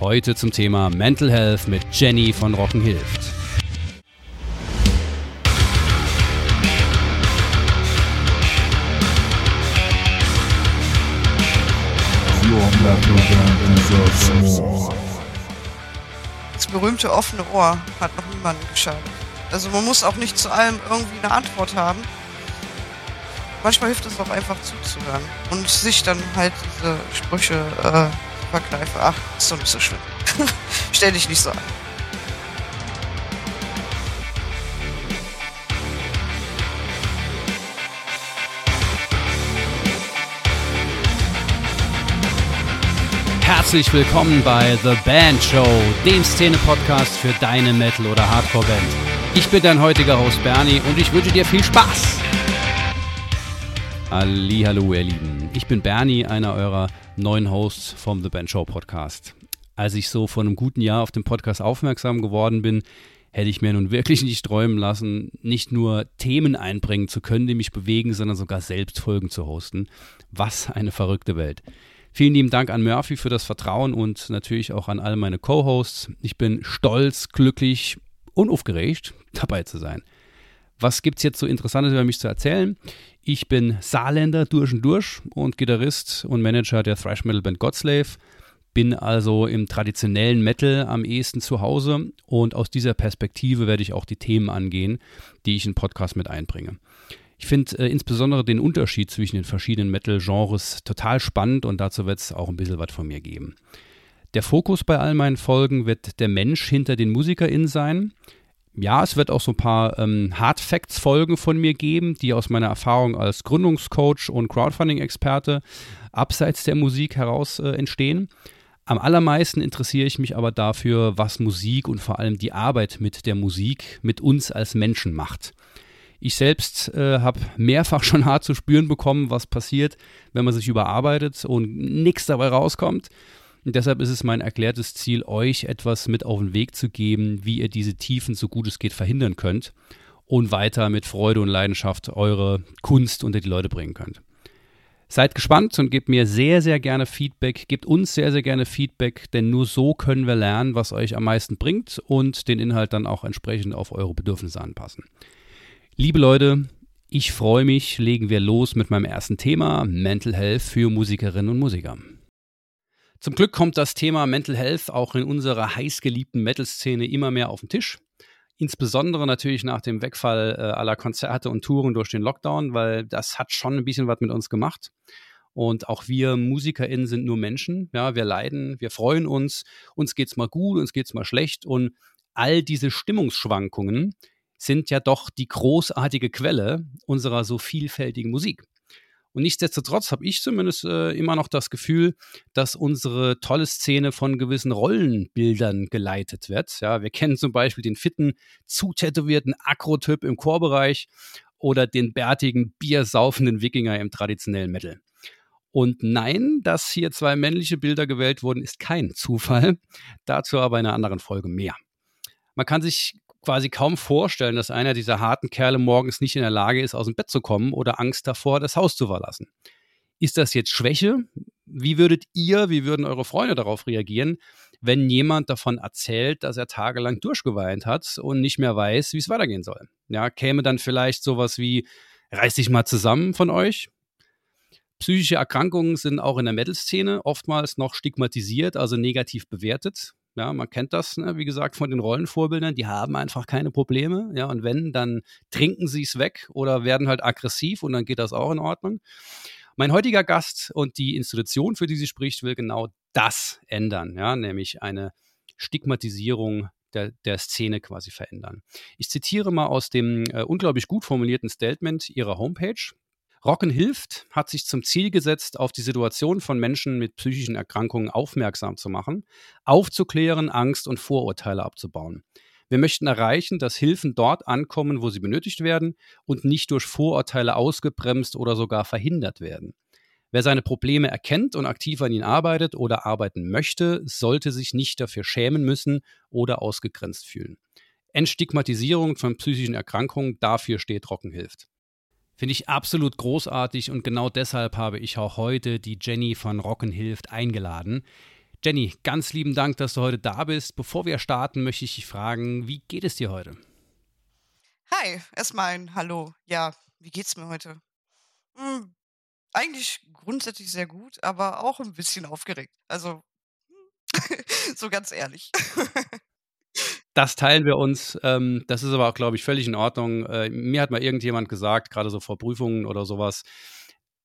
Heute zum Thema Mental Health mit Jenny von Rocken hilft. Das berühmte offene Ohr hat noch niemanden geschadet. Also man muss auch nicht zu allem irgendwie eine Antwort haben. Manchmal hilft es auch einfach zuzuhören und sich dann halt diese Sprüche äh, verkneifen. Ach, ist doch nicht so schlimm. Stell dich nicht so an. Herzlich willkommen bei The Band Show, dem Szene-Podcast für deine Metal- oder Hardcore-Band. Ich bin dein heutiger Host Bernie und ich wünsche dir viel Spaß. Hallo, ihr Lieben. Ich bin Bernie, einer eurer neuen Hosts vom The Band Show Podcast. Als ich so vor einem guten Jahr auf den Podcast aufmerksam geworden bin, hätte ich mir nun wirklich nicht träumen lassen, nicht nur Themen einbringen zu können, die mich bewegen, sondern sogar selbst Folgen zu hosten. Was eine verrückte Welt. Vielen lieben Dank an Murphy für das Vertrauen und natürlich auch an all meine Co-Hosts. Ich bin stolz, glücklich und aufgeregt, dabei zu sein. Was gibt es jetzt so Interessantes über mich zu erzählen? Ich bin Saarländer durch und durch und Gitarrist und Manager der Thrash Metal Band Godslave. Bin also im traditionellen Metal am ehesten zu Hause und aus dieser Perspektive werde ich auch die Themen angehen, die ich in Podcast mit einbringe. Ich finde äh, insbesondere den Unterschied zwischen den verschiedenen Metal-Genres total spannend und dazu wird es auch ein bisschen was von mir geben. Der Fokus bei all meinen Folgen wird der Mensch hinter den MusikerInnen sein. Ja, es wird auch so ein paar ähm, Hard Facts-Folgen von mir geben, die aus meiner Erfahrung als Gründungscoach und Crowdfunding-Experte abseits der Musik heraus äh, entstehen. Am allermeisten interessiere ich mich aber dafür, was Musik und vor allem die Arbeit mit der Musik mit uns als Menschen macht. Ich selbst äh, habe mehrfach schon hart zu spüren bekommen, was passiert, wenn man sich überarbeitet und nichts dabei rauskommt. Und deshalb ist es mein erklärtes Ziel, euch etwas mit auf den Weg zu geben, wie ihr diese Tiefen so gut es geht verhindern könnt und weiter mit Freude und Leidenschaft eure Kunst unter die Leute bringen könnt. Seid gespannt und gebt mir sehr, sehr gerne Feedback. Gebt uns sehr, sehr gerne Feedback, denn nur so können wir lernen, was euch am meisten bringt und den Inhalt dann auch entsprechend auf eure Bedürfnisse anpassen. Liebe Leute, ich freue mich, legen wir los mit meinem ersten Thema, Mental Health für Musikerinnen und Musiker. Zum Glück kommt das Thema Mental Health auch in unserer heißgeliebten Metal-Szene immer mehr auf den Tisch. Insbesondere natürlich nach dem Wegfall äh, aller Konzerte und Touren durch den Lockdown, weil das hat schon ein bisschen was mit uns gemacht. Und auch wir MusikerInnen sind nur Menschen. Ja, wir leiden, wir freuen uns, uns geht's mal gut, uns geht's mal schlecht. Und all diese Stimmungsschwankungen, sind ja doch die großartige Quelle unserer so vielfältigen Musik. Und nichtsdestotrotz habe ich zumindest äh, immer noch das Gefühl, dass unsere tolle Szene von gewissen Rollenbildern geleitet wird. Ja, wir kennen zum Beispiel den fitten, zutätowierten Akrotyp im Chorbereich oder den bärtigen, biersaufenden Wikinger im traditionellen Metal. Und nein, dass hier zwei männliche Bilder gewählt wurden, ist kein Zufall. Dazu aber in einer anderen Folge mehr. Man kann sich quasi kaum vorstellen, dass einer dieser harten Kerle morgens nicht in der Lage ist, aus dem Bett zu kommen oder Angst davor, das Haus zu verlassen. Ist das jetzt Schwäche? Wie würdet ihr, wie würden eure Freunde darauf reagieren, wenn jemand davon erzählt, dass er tagelang durchgeweint hat und nicht mehr weiß, wie es weitergehen soll? Ja, käme dann vielleicht sowas wie, reiß dich mal zusammen von euch? Psychische Erkrankungen sind auch in der Metal-Szene oftmals noch stigmatisiert, also negativ bewertet. Ja, man kennt das, ne, wie gesagt, von den Rollenvorbildern, die haben einfach keine Probleme. Ja, und wenn, dann trinken sie es weg oder werden halt aggressiv und dann geht das auch in Ordnung. Mein heutiger Gast und die Institution, für die sie spricht, will genau das ändern, ja, nämlich eine Stigmatisierung der, der Szene quasi verändern. Ich zitiere mal aus dem äh, unglaublich gut formulierten Statement ihrer Homepage. Rocken hilft hat sich zum Ziel gesetzt, auf die Situation von Menschen mit psychischen Erkrankungen aufmerksam zu machen, aufzuklären, Angst und Vorurteile abzubauen. Wir möchten erreichen, dass Hilfen dort ankommen, wo sie benötigt werden und nicht durch Vorurteile ausgebremst oder sogar verhindert werden. Wer seine Probleme erkennt und aktiv an ihnen arbeitet oder arbeiten möchte, sollte sich nicht dafür schämen müssen oder ausgegrenzt fühlen. Entstigmatisierung von psychischen Erkrankungen, dafür steht Rocken hilft. Finde ich absolut großartig und genau deshalb habe ich auch heute die Jenny von Rocken hilft eingeladen. Jenny, ganz lieben Dank, dass du heute da bist. Bevor wir starten, möchte ich dich fragen, wie geht es dir heute? Hi, erstmal ein Hallo. Ja, wie geht's mir heute? Hm, eigentlich grundsätzlich sehr gut, aber auch ein bisschen aufgeregt. Also, so ganz ehrlich. Das teilen wir uns. Ähm, das ist aber auch, glaube ich, völlig in Ordnung. Äh, mir hat mal irgendjemand gesagt, gerade so vor Prüfungen oder sowas,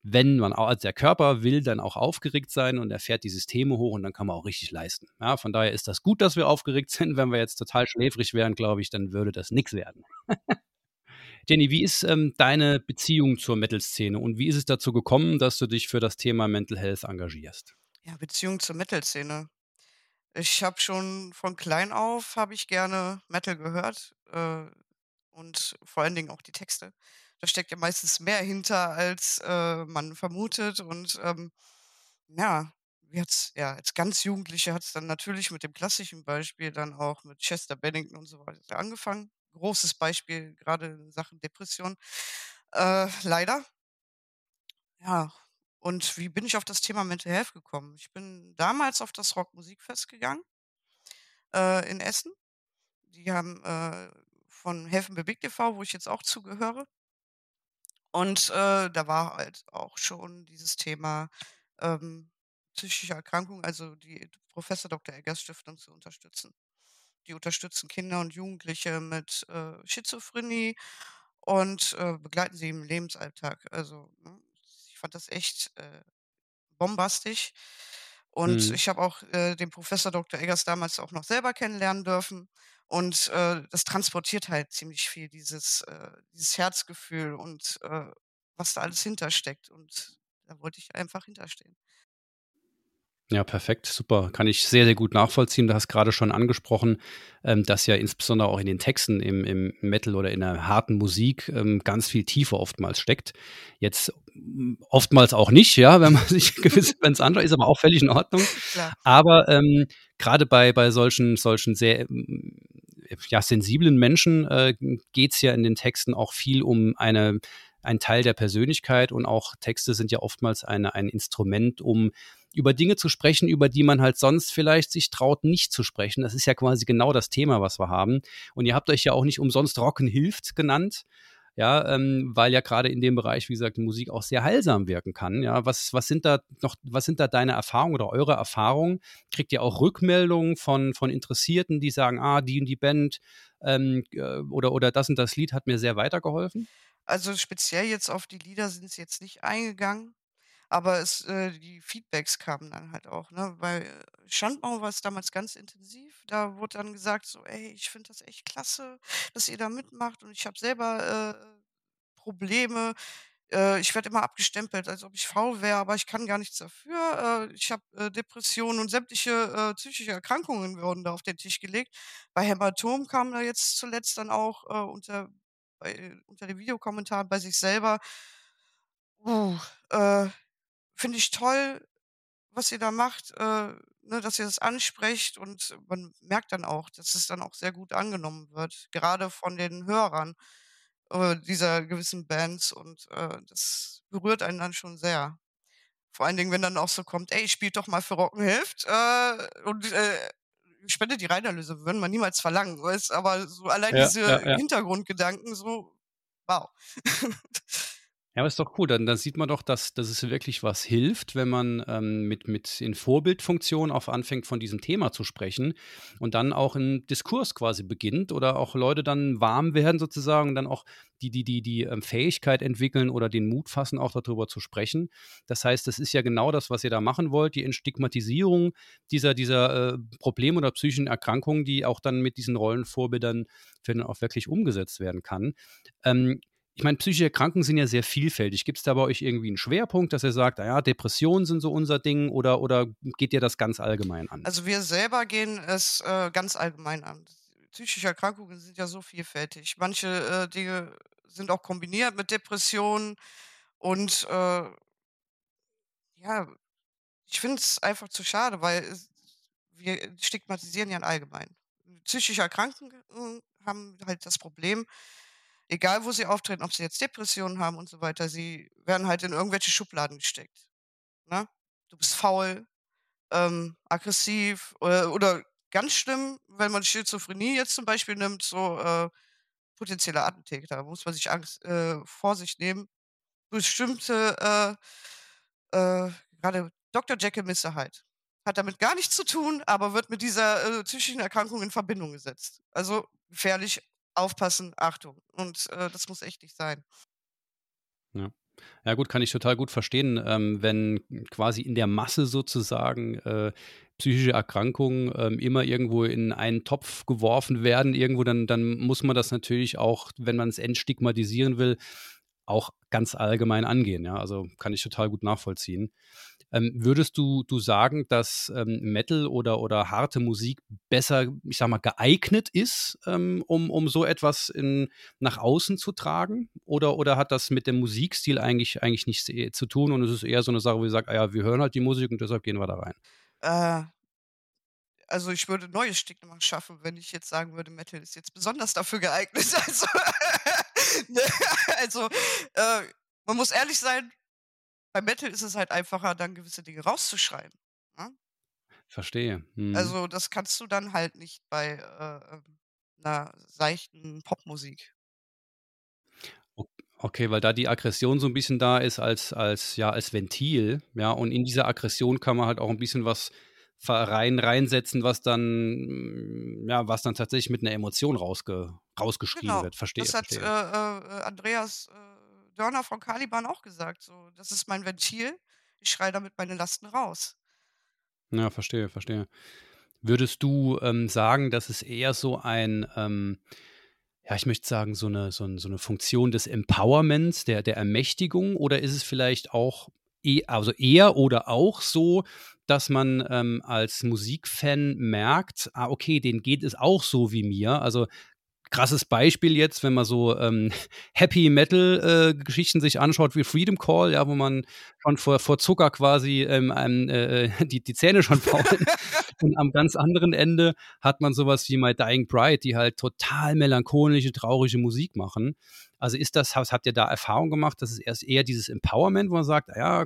wenn man auch, also der Körper will dann auch aufgeregt sein und er fährt die Systeme hoch und dann kann man auch richtig leisten. Ja, von daher ist das gut, dass wir aufgeregt sind. Wenn wir jetzt total schläfrig wären, glaube ich, dann würde das nichts werden. Jenny, wie ist ähm, deine Beziehung zur Metal-Szene und wie ist es dazu gekommen, dass du dich für das Thema Mental Health engagierst? Ja, Beziehung zur Metal-Szene. Ich habe schon von klein auf habe ich gerne Metal gehört, äh, und vor allen Dingen auch die Texte. Da steckt ja meistens mehr hinter, als, äh, man vermutet und, ähm, ja, jetzt ja, als ganz Jugendliche hat es dann natürlich mit dem klassischen Beispiel dann auch mit Chester Bennington und so weiter angefangen. Großes Beispiel, gerade in Sachen Depression, äh, leider. Ja, und wie bin ich auf das Thema Mental Health gekommen? Ich bin damals auf das Rockmusikfest gegangen, äh, in Essen. Die haben, äh, von Helfen bewegt e.V., wo ich jetzt auch zugehöre. Und, äh, da war halt auch schon dieses Thema, ähm, psychische Erkrankung, also die Professor Dr. Eggers Stiftung zu unterstützen. Die unterstützen Kinder und Jugendliche mit, äh, Schizophrenie und, äh, begleiten sie im Lebensalltag. Also, ne, fand das echt, äh, bombastisch. Und Mhm. ich habe auch, äh, den Professor Dr. Eggers damals auch noch selber kennenlernen dürfen. Und, äh, das transportiert halt ziemlich viel, dieses, äh dieses Herzgefühl und, äh, was da alles hintersteckt. Und da wollte ich einfach hinterstehen. Ja, perfekt, super. Kann ich sehr, sehr gut nachvollziehen. Du hast gerade schon angesprochen, ähm, dass ja insbesondere auch in den Texten im, im Metal oder in der harten Musik ähm, ganz viel Tiefe oftmals steckt. Jetzt mm, oftmals auch nicht, ja, wenn man sich gewiss, wenn es andere ist, aber auch völlig in Ordnung. Klar. Aber ähm, gerade bei, bei solchen, solchen sehr mm, ja, sensiblen Menschen äh, geht es ja in den Texten auch viel um eine, ein Teil der Persönlichkeit und auch Texte sind ja oftmals eine, ein Instrument, um über Dinge zu sprechen, über die man halt sonst vielleicht sich traut, nicht zu sprechen. Das ist ja quasi genau das Thema, was wir haben. Und ihr habt euch ja auch nicht umsonst Rocken hilft genannt. Ja, ähm, weil ja gerade in dem Bereich, wie gesagt, Musik auch sehr heilsam wirken kann. Ja, was, was sind da noch, was sind da deine Erfahrungen oder eure Erfahrungen? Kriegt ihr auch Rückmeldungen von, von Interessierten, die sagen, ah, die und die Band ähm, äh, oder, oder das und das Lied hat mir sehr weitergeholfen? Also, speziell jetzt auf die Lieder sind sie jetzt nicht eingegangen. Aber es äh, die Feedbacks kamen dann halt auch, ne? Weil äh, Schandmaul war es damals ganz intensiv. Da wurde dann gesagt so: „Ey, ich finde das echt klasse, dass ihr da mitmacht und ich habe selber, äh, Probleme. Äh, ich werde immer abgestempelt, als ob ich faul wäre, aber ich kann gar nichts dafür. Äh, ich habe, äh, Depressionen und sämtliche, psychische Erkrankungen wurden da auf den Tisch gelegt.“ Bei Hämatom kam da jetzt zuletzt dann auch, unter bei unter den Videokommentaren bei sich selber: „Uh, äh“ Finde ich toll, was ihr da macht, äh, ne, dass ihr das ansprecht und man merkt dann auch, dass es dann auch sehr gut angenommen wird, gerade von den Hörern, äh, dieser gewissen Bands und, äh, das berührt einen dann schon sehr. Vor allen Dingen, wenn dann auch so kommt: „Ey, spielt doch mal für Rocken hilft, äh, und, äh, spendet die Reinerlöse.“ Würden wir niemals verlangen, weißt, aber so allein Ja, diese ja, ja. Hintergrundgedanken so, wow. Ja, aber ist doch cool. Dann, dann sieht man doch, dass, dass es wirklich was hilft, wenn man ähm, mit, mit in Vorbildfunktion auf anfängt, von diesem Thema zu sprechen und dann auch ein Diskurs quasi beginnt oder auch Leute dann warm werden sozusagen und dann auch die, die, die, die ähm, Fähigkeit entwickeln oder den Mut fassen, auch darüber zu sprechen. Das heißt, das ist ja genau das, was ihr da machen wollt, die Entstigmatisierung dieser, dieser äh, Probleme oder psychischen Erkrankungen, die auch dann mit diesen Rollenvorbildern dann auch wirklich umgesetzt werden kann. Ähm, ich meine, psychische Erkrankungen sind ja sehr vielfältig. Gibt es da bei euch irgendwie einen Schwerpunkt, dass ihr sagt, naja, Depressionen sind so unser Ding oder, oder geht ihr das ganz allgemein an? Also, wir selber gehen es, äh, ganz allgemein an. Psychische Erkrankungen sind ja so vielfältig. Manche, äh, Dinge sind auch kombiniert mit Depressionen und, äh, ja, ich finde es einfach zu schade, weil wir stigmatisieren ja allgemein. Psychische Erkrankungen haben halt das Problem, egal wo sie auftreten, ob sie jetzt Depressionen haben und so weiter, sie werden halt in irgendwelche Schubladen gesteckt, ne? Du bist faul, ähm, aggressiv oder, oder ganz schlimm, wenn man Schizophrenie jetzt zum Beispiel nimmt, so äh, potenzielle Attentäter. Da muss man sich Angst, äh, Vorsicht nehmen. Bestimmte, äh, äh, gerade Dr. Jekyll Mr. Hat damit gar nichts zu tun, aber wird mit dieser äh, psychischen Erkrankung in Verbindung gesetzt. Also gefährlich, aufpassen, Achtung. Und äh, das muss echt nicht sein. Ja. Ja gut, kann ich total gut verstehen, ähm, wenn quasi in der Masse sozusagen äh, psychische Erkrankungen ähm, immer irgendwo in einen Topf geworfen werden, irgendwo, dann, dann muss man das natürlich auch, wenn man es entstigmatisieren will, auch ganz allgemein angehen. Ja? Also kann ich total gut nachvollziehen. Ähm, würdest du, du sagen, dass ähm, Metal oder, oder harte Musik besser, ich sag mal, geeignet ist, ähm, um, um so etwas in, nach außen zu tragen? Oder, oder hat das mit dem Musikstil eigentlich, eigentlich nichts zu tun und es ist eher so eine Sache, wo ihr sagt, ah ja, wir hören halt die Musik und deshalb gehen wir da rein? Äh, also ich würde neue Stigma schaffen, wenn ich jetzt sagen würde, Metal ist jetzt besonders dafür geeignet. Also, also äh, man muss ehrlich sein, bei Metal ist es halt einfacher, dann gewisse Dinge rauszuschreiben. Ne? Verstehe. Mhm. Also das kannst du dann halt nicht bei äh, ähm, einer seichten Popmusik. Okay, weil da die Aggression so ein bisschen da ist als als ja, als Ventil, ja, und in dieser Aggression kann man halt auch ein bisschen was rein reinsetzen, was dann ja, was dann tatsächlich mit einer Emotion rausge rausgeschrieben Genau. wird. Verstehe, Das hat äh, verstehe. äh, Andreas äh, Dörner von Caliban auch gesagt. So, das ist mein Ventil. Ich schreie damit meine Lasten raus. Ja, verstehe, verstehe. Würdest du ähm, sagen, dass es eher so ein, ähm, ja, ich möchte sagen, so eine, so, ein, so eine Funktion des Empowerments, der, der Ermächtigung, oder ist es vielleicht auch, e also eher oder auch so, dass man ähm, als Musikfan merkt, ah, okay, denen geht es auch so wie mir. Also krasses Beispiel jetzt, wenn man so ähm, Happy Metal äh, Geschichten sich anschaut wie Freedom Call, ja, wo man schon vor, vor Zucker quasi ähm, einem, äh, die, die Zähne schon faulen. Und am ganz anderen Ende hat man sowas wie My Dying Bride, die halt total melancholische, traurige Musik machen. Also ist das, habt ihr da Erfahrung gemacht, dass es erst eher dieses Empowerment, wo man sagt, ja,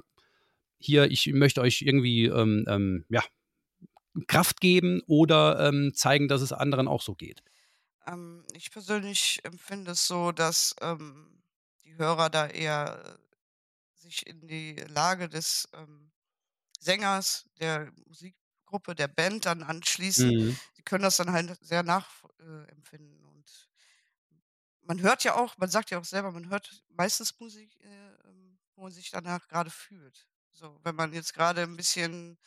hier, ich möchte euch irgendwie ähm, ähm, ja, Kraft geben oder ähm, zeigen, dass es anderen auch so geht? Ähm, ich persönlich empfinde es so, dass ähm, die Hörer da eher äh, sich in die Lage des ähm, Sängers, der Musikgruppe, der Band dann anschließen. Mhm. Die können das dann halt sehr nachempfinden. Und man hört ja auch, man sagt ja auch selber, man hört meistens Musik, äh, ähm, wo man sich danach gerade fühlt. So, wenn man jetzt gerade ein bisschen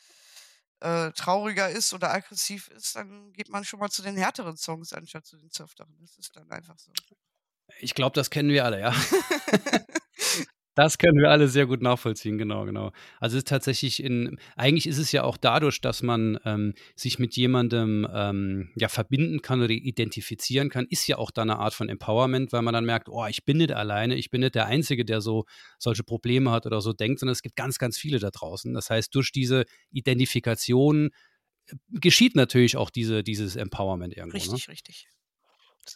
äh, trauriger ist oder aggressiv ist, dann geht man schon mal zu den härteren Songs anstatt zu den softeren. Das ist dann einfach so. Ich glaube, das kennen wir alle, ja. Das können wir alle sehr gut nachvollziehen, genau, genau. Also es ist tatsächlich in, eigentlich ist es ja auch dadurch, dass man ähm, sich mit jemandem ähm, ja verbinden kann oder identifizieren kann, ist ja auch da eine Art von Empowerment, weil man dann merkt, oh, ich bin nicht alleine, ich bin nicht der Einzige, der so solche Probleme hat oder so denkt, sondern es gibt ganz, ganz viele da draußen. Das heißt, durch diese Identifikation äh, geschieht natürlich auch diese, dieses Empowerment irgendwo. Richtig, ne? richtig.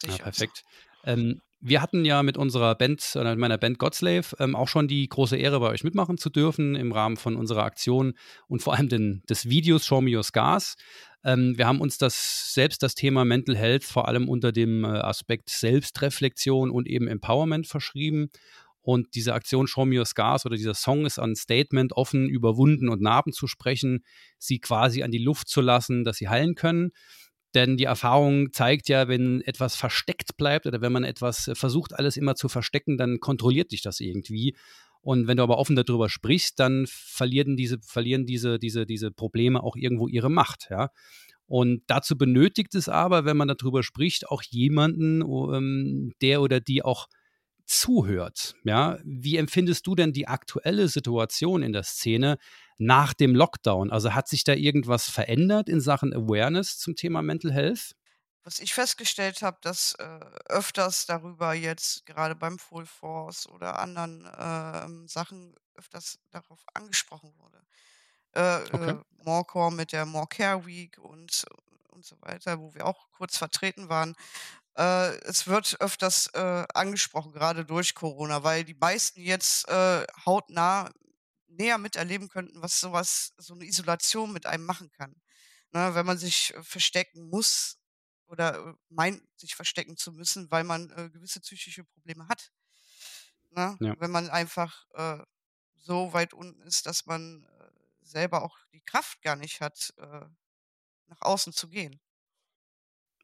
Ja, perfekt. Ähm, wir hatten ja mit unserer Band, oder mit meiner Band Godslave, ähm, auch schon die große Ehre, bei euch mitmachen zu dürfen im Rahmen von unserer Aktion und vor allem den, des Videos Show Me Your Scars. Ähm, wir haben uns das selbst das Thema Mental Health vor allem unter dem äh, Aspekt Selbstreflexion und eben Empowerment verschrieben. Und diese Aktion Show Me Your Scars oder dieser Song ist ein Statement, offen über Wunden und Narben zu sprechen, sie quasi an die Luft zu lassen, dass sie heilen können. Denn die Erfahrung zeigt ja, wenn etwas versteckt bleibt oder wenn man etwas äh, versucht, alles immer zu verstecken, dann kontrolliert dich das irgendwie. Und wenn du aber offen darüber sprichst, dann verlieren diese, verlieren diese, diese, diese Probleme auch irgendwo ihre Macht, ja. Und dazu benötigt es aber, wenn man darüber spricht, auch jemanden, ähm, der oder die auch zuhört. Ja, wie empfindest du denn die aktuelle Situation in der Szene nach dem Lockdown? Also hat sich da irgendwas verändert in Sachen Awareness zum Thema Mental Health? Was ich festgestellt habe, dass äh, öfters darüber jetzt gerade beim Full Force oder anderen äh, Sachen öfters darauf angesprochen wurde. Äh, okay. äh, Morecore mit der More Care Week und, und so weiter, wo wir auch kurz vertreten waren. Äh, es wird öfters äh, angesprochen, gerade durch Corona, weil die meisten jetzt äh, hautnah näher miterleben könnten, was sowas, so eine Isolation mit einem machen kann. Ne, wenn man sich äh, verstecken muss oder äh, meint, sich verstecken zu müssen, weil man äh, gewisse psychische Probleme hat. Ne? Ja. Wenn man einfach äh, so weit unten ist, dass man äh, selber auch die Kraft gar nicht hat, äh, nach außen zu gehen.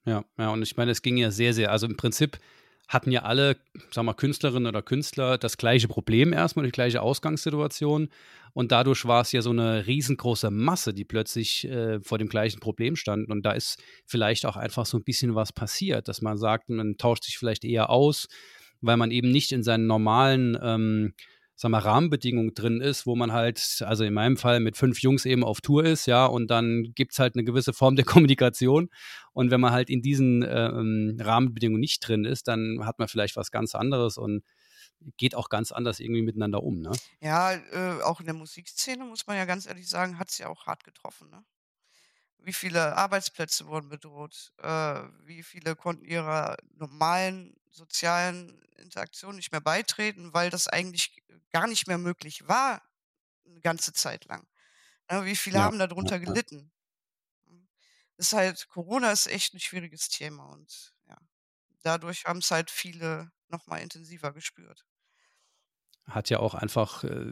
Ja, ja, und ich meine, es ging ja sehr, sehr, also im Prinzip hatten ja alle, sagen wir, Künstlerinnen oder Künstler das gleiche Problem erstmal, die gleiche Ausgangssituation. Und dadurch war es ja so eine riesengroße Masse, die plötzlich äh, vor dem gleichen Problem standen. Und da ist vielleicht auch einfach so ein bisschen was passiert, dass man sagt, man tauscht sich vielleicht eher aus, weil man eben nicht in seinen normalen ähm, sag mal, Rahmenbedingungen drin ist, wo man halt, also in meinem Fall mit fünf Jungs eben auf Tour ist, ja, und dann gibt es halt eine gewisse Form der Kommunikation. Und wenn man halt in diesen ähm, Rahmenbedingungen nicht drin ist, dann hat man vielleicht was ganz anderes und geht auch ganz anders irgendwie miteinander um, ne? Ja, äh, auch in der Musikszene, muss man ja ganz ehrlich sagen, hat es ja auch hart getroffen, ne? Wie viele Arbeitsplätze wurden bedroht? Äh, wie viele konnten ihrer normalen sozialen Interaktion nicht mehr beitreten, weil das eigentlich gar nicht mehr möglich war, eine ganze Zeit lang. Ne, wie viele Ja, haben ja, darunter ja. gelitten? Hm, ist halt Corona ist echt 'n schwieriges Thema und ja, dadurch haben's halt viele noch mal intensiver gespürt. Hat ja auch einfach, äh,